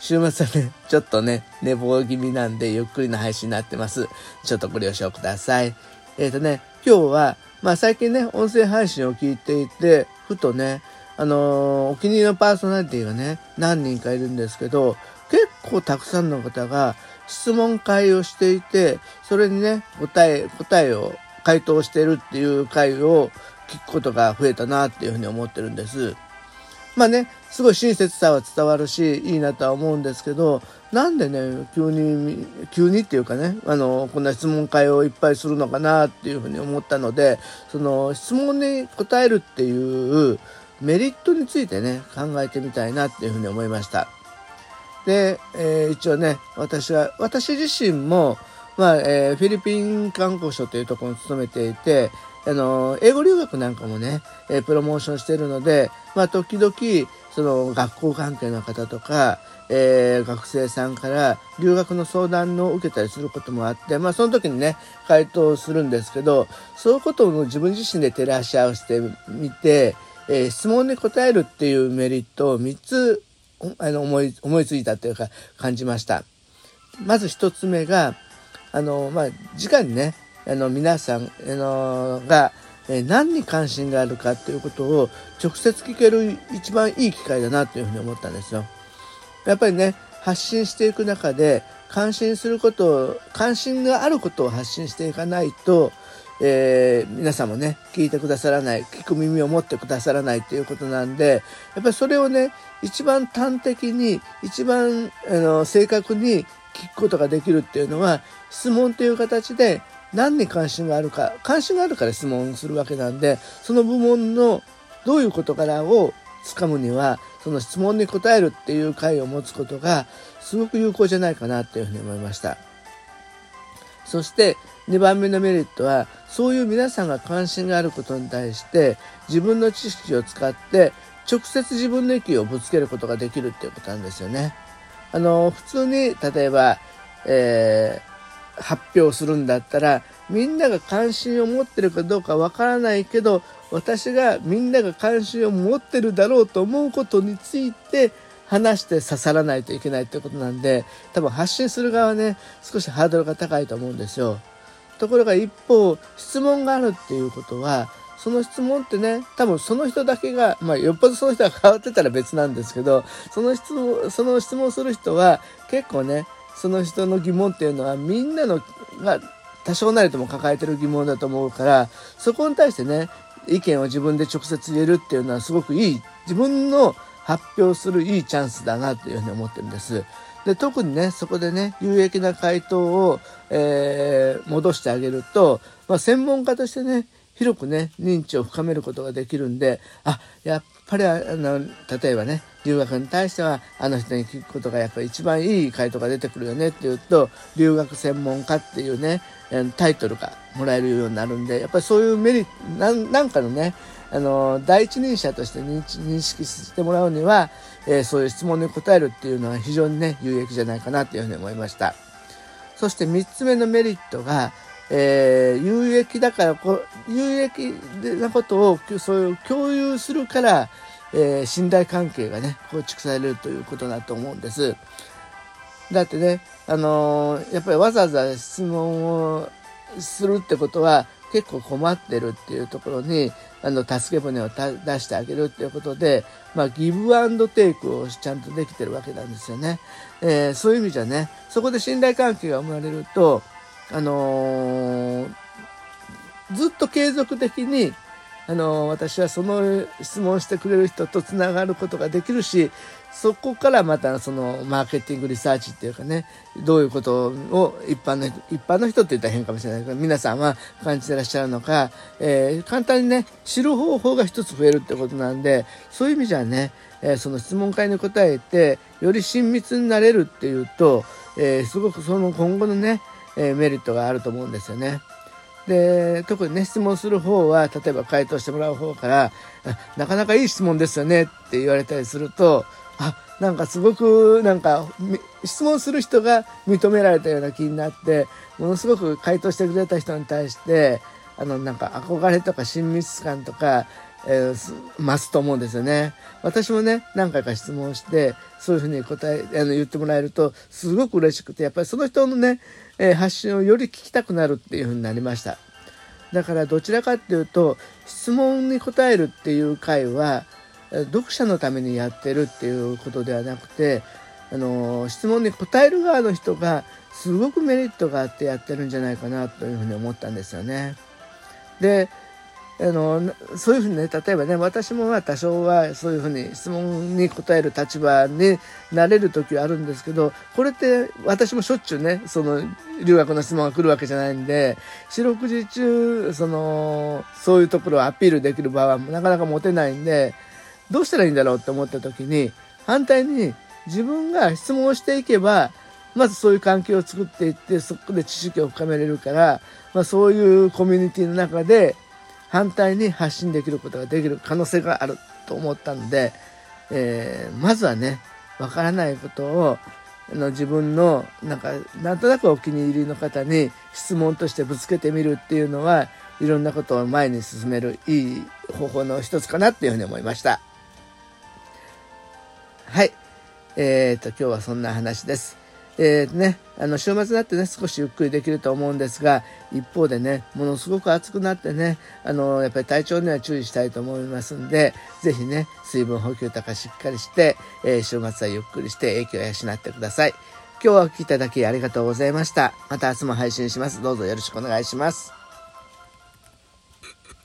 週末はね、ちょっとね、寝坊気味なんで、ゆっくりな配信になってます。ちょっとご了承ください。えっ、ー、とね、今日は、まあ最近ね、音声配信を聞いていて、ふとね、あのー、お気に入りのパーソナリティがね、何人かいるんですけど、結構たくさんの方が質問会をしていて、それにね、答え、答えを回答してるっていう回を聞くことが増えたなっていうふうに思ってるんです。まあね、すごい親切さは伝わるし、いいなとは思うんですけど、なんでね、急に、急にっていうかね、あの、こんな質問会をいっぱいするのかなっていうふうに思ったので、その質問に答えるっていうメリットについてね、考えてみたいなっていうふうに思いました。で、えー、一応ね、私は、私自身も、まあ、えー、フィリピン観光省というところに勤めていて、あの、英語留学なんかもね、えー、プロモーションしてるので、まあ、時々、その学校関係の方とか、えー、学生さんから留学の相談を受けたりすることもあって、まあ、その時にね、回答するんですけど、そういうことを自分自身で照らし合わせてみて、えー、質問に答えるっていうメリットを3つ、あの、思い、思いついたというか、感じました。まず1つ目が、あの、まあ、直にね、あの皆さん、あのが、え何に関心があるかっていうことを直接聞ける一番いい機会だなというふうに思ったんですよ。やっぱりね発信していく中で関心することを関心があることを発信していかないと、えー、皆さんもね聞いてくださらない聞く耳を持ってくださらないということなんでやっぱりそれをね一番端的に一番あの正確に聞くことができるっていうのは質問という形で何に関心があるか関心があるから質問するわけなんでその部門のどういう事柄をつかむにはその質問に答えるっていう回を持つことがすごく有効じゃないかなっていうふうに思いましたそして2番目のメリットはそういう皆さんが関心があることに対して自分の知識を使って直接自分の意見をぶつけることができるっていうことなんですよね。あの普通に例えば、えー、発表するんだったらみんなが関心を持ってるかどうかわからないけど私がみんなが関心を持ってるだろうと思うことについて話して刺さらないといけないってことなんで多分発信する側はね少しハードルが高いと思うんですよ。ところが一方質問があるっていうことはその質問ってね、多分その人だけが、まあ、よっぽどその人が変わってたら別なんですけど、その質問、その質問する人は結構ね、その人の疑問っていうのはみんなのが多少なりとも抱えてる疑問だと思うから、そこに対してね、意見を自分で直接言えるっていうのはすごくいい、自分の発表するいいチャンスだなというふうに思ってるんです。で特にねそこでね有益な回答を、えー、戻してあげると、まあ、専門家としてね広くね認知を深めることができるんであやっぱりあの例えばね留学に対してはあの人に聞くことがやっぱり一番いい回答が出てくるよねっていうと留学専門家っていうねタイトルがもらえるようになるんでやっぱりそういうメリットなんかのねあの第一人者として認識してもらうには、えー、そういう質問に答えるっていうのは非常にね有益じゃないかなというふうに思いました。そして3つ目のメリットがえー、有益だからこ有益なことをそういう共有するから、えー、信頼関係がね構築されるということだと思うんです。だってね、あのー、やっぱりわざわざ質問をするってことは結構困ってるっていうところにあの助け舟を出してあげるっていうことで、まあ、ギブアンドテイクをちゃんとできてるわけなんですよね。えー、そういう意味じゃねそこで信頼関係が生まれるとあのー、ずっと継続的に、あの私はその質問してくれる人とつながることができるしそこからまたそのマーケティングリサーチっていうかねどういうことを一般の一般の人って言ったら変かもしれないけど皆さんは感じてらっしゃるのか、えー、簡単にね知る方法が一つ増えるってことなんでそういう意味じゃね、えー、その質問会に答えてより親密になれるっていうと、えー、すごくその今後のね、えメリットがあると思うんですよね。で特にね質問する方は例えば回答してもらう方から「なかなかいい質問ですよね」って言われたりするとあなんかすごくなんか質問する人が認められたような気になってものすごく回答してくれた人に対してあのなんか憧れとか親密感とか、えー、増すと思うんですよね。私もね何回か質問してそういうふうに答えあの言ってもらえるとすごく嬉しくてやっぱりその人のね、えー、発信をより聞きたくなるっていうふうになりました。だからどちらかっていうと質問に答えるっていう回は読者のためにやってるっていうことではなくてあの質問に答える側の人がすごくメリットがあってやってるんじゃないかなというふうに思ったんですよね。であのそういうふうにね例えばね私もまあ多少はそういうふうに質問に答える立場になれる時はあるんですけどこれって私もしょっちゅうねその留学の質問が来るわけじゃないんで四六時中そのそういうところをアピールできる場はなかなか持てないんでどうしたらいいんだろうって思った時に反対に自分が質問をしていけばまずそういう関係を作っていってそこで知識を深めれるから、まあ、そういうコミュニティの中で反対に発信できることができる可能性があると思ったので、えー、まずはねわからないことをの自分のなんかなんとなくお気に入りの方に質問としてぶつけてみるっていうのはいろんなことを前に進めるいい方法の一つかなっていうふうに思いました。はい。えっ、ー、と、今日はそんな話です。えー、ね、あの、週末になってね、少しゆっくりできると思うんですが、一方でね、ものすごく暑くなってね、あの、やっぱり体調には注意したいと思いますんで、ぜひね、水分補給とかしっかりして、えー、週末はゆっくりして影響を養ってください。今日はお聴きいただきありがとうございました。また明日も配信します。どうぞよろしくお願いします。